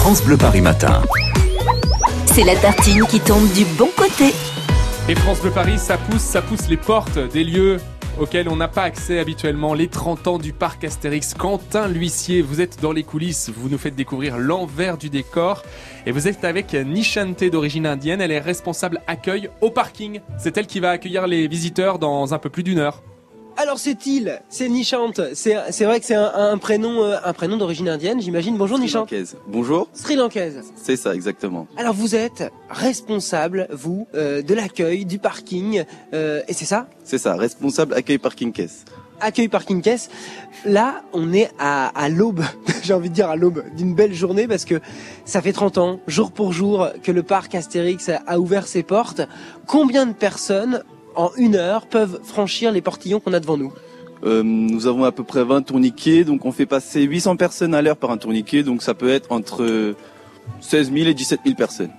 France Bleu Paris Matin. C'est la tartine qui tombe du bon côté. Et France Bleu Paris, ça pousse, ça pousse les portes des lieux auxquels on n'a pas accès habituellement. Les 30 ans du parc Astérix. Quentin L'huissier, vous êtes dans les coulisses, vous nous faites découvrir l'envers du décor. Et vous êtes avec Nishante d'origine indienne, elle est responsable accueil au parking. C'est elle qui va accueillir les visiteurs dans un peu plus d'une heure. Alors c'est il, c'est Nishant. C'est c'est vrai que c'est un, un prénom euh, un prénom d'origine indienne, j'imagine. Bonjour Nishant. Sri-Lankaise. Bonjour, Sri Lankaise. c'est ça exactement. Alors vous êtes responsable, vous, euh, de l'accueil, du parking, euh, et c'est ça? C'est ça, responsable accueil parking caisse. Accueil parking caisse. Là, on est à, à l'aube, j'ai envie de dire à l'aube d'une belle journée parce que ça fait 30 ans, jour pour jour, que le parc Astérix a ouvert ses portes. Combien de personnes en une heure peuvent franchir les portillons qu'on a devant nous Euh, nous avons à peu près 20 tourniquets, donc on fait passer 800 personnes à l'heure par un tourniquet, donc ça peut être entre 16 000 et 17 000 personnes.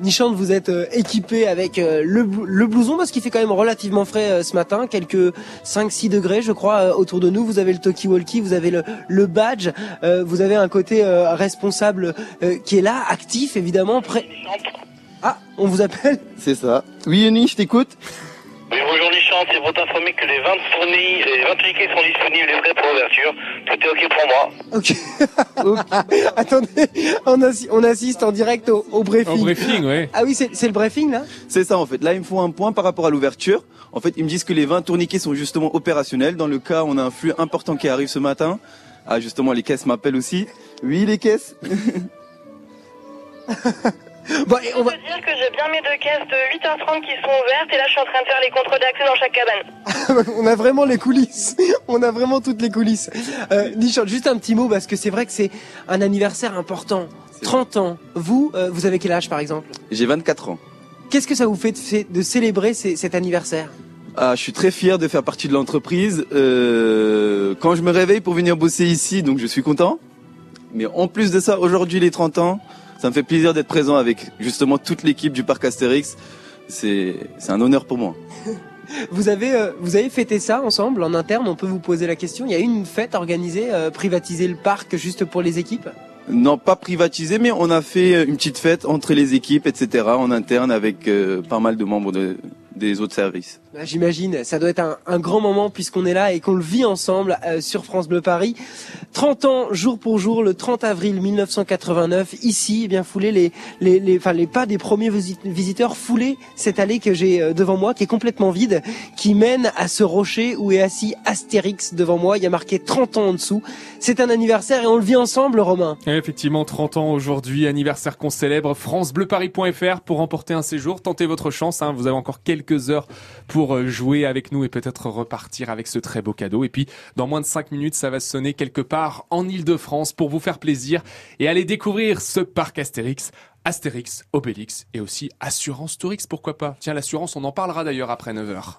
Nishant, vous êtes euh, équipé avec euh, le, bl- le blouson parce qu'il fait quand même relativement frais euh, ce matin, quelques 5-6 degrés je crois euh, autour de nous. Vous avez le talkie-walkie, vous avez le, le badge, euh, vous avez un côté euh, responsable euh, qui est là, actif évidemment, prêt. Ah, on vous appelle? C'est ça. Oui Yoni, je t'écoute c'est pour t'informer que les 20 tournées, les 20 tickets sont disponibles et prêts pour l'ouverture. Tout est ok pour moi. Ok. Attendez, on, assi- on assiste en direct au, au briefing. Au briefing, ouais. Ah oui, c'est c'est le briefing là? C'est ça en fait. Là, il me faut un point par rapport à l'ouverture. En fait, ils me disent que les 20 tourniquets sont justement opérationnels. Dans le cas, on a un flux important qui arrive ce matin. Ah, justement, les caisses m'appellent aussi. Oui, les caisses? Bon, et on va... Je veux dire que j'ai bien mes deux caisses de 8h30 qui sont ouvertes et là je suis en train de faire les contrôles d'accès dans chaque cabane. on a vraiment les coulisses. On a vraiment toutes les coulisses. Euh, Nishant, juste un petit mot parce que c'est vrai que c'est un anniversaire important. 30 ans. Vous, euh, vous avez quel âge par exemple? J'ai 24 ans. Qu'est-ce que ça vous fait de, célébrer ces- cet anniversaire? Ah, je suis très fier de faire partie de l'entreprise. Euh, quand je me réveille pour venir bosser ici, donc je suis content. Mais en plus de ça, aujourd'hui les 30 ans, ça me fait plaisir d'être présent avec justement toute l'équipe du parc Astérix. C'est c'est un honneur pour moi. Vous avez, euh, vous avez fêté ça ensemble en interne? On peut vous poser la question. Il y a eu une fête organisée, euh, privatiser le parc juste pour les équipes? Non, pas privatisé, mais on a fait une petite fête entre les équipes, etc. en interne avec euh, pas mal de membres de- des autres services. Bah, J'imagine, ça doit être un, un grand moment puisqu'on est là et qu'on le vit ensemble euh, sur France Bleu Paris. 30 ans, jour pour jour, le 30 avril 1989, ici, eh bien foulé les, les, les, enfin, les pas des premiers visi- visiteurs, foulé cette allée que j'ai euh, devant moi, qui est complètement vide, qui mène à ce rocher où est assis Astérix devant moi. Il y a marqué 30 ans en dessous. C'est un anniversaire et on le vit ensemble, Romain. Effectivement, 30 ans aujourd'hui, anniversaire qu'on célèbre, francebleuparis.fr pour remporter un séjour. Tentez votre chance, hein, vous avez encore quelques heures pour euh, jouer avec nous et peut-être repartir avec ce très beau cadeau. Et puis, dans moins de 5 minutes, ça va sonner quelque part en Ile-de-France pour vous faire plaisir et aller découvrir ce parc Astérix. Astérix, Obélix et aussi Assurance Tourix, pourquoi pas Tiens, l'assurance, on en parlera d'ailleurs après 9h.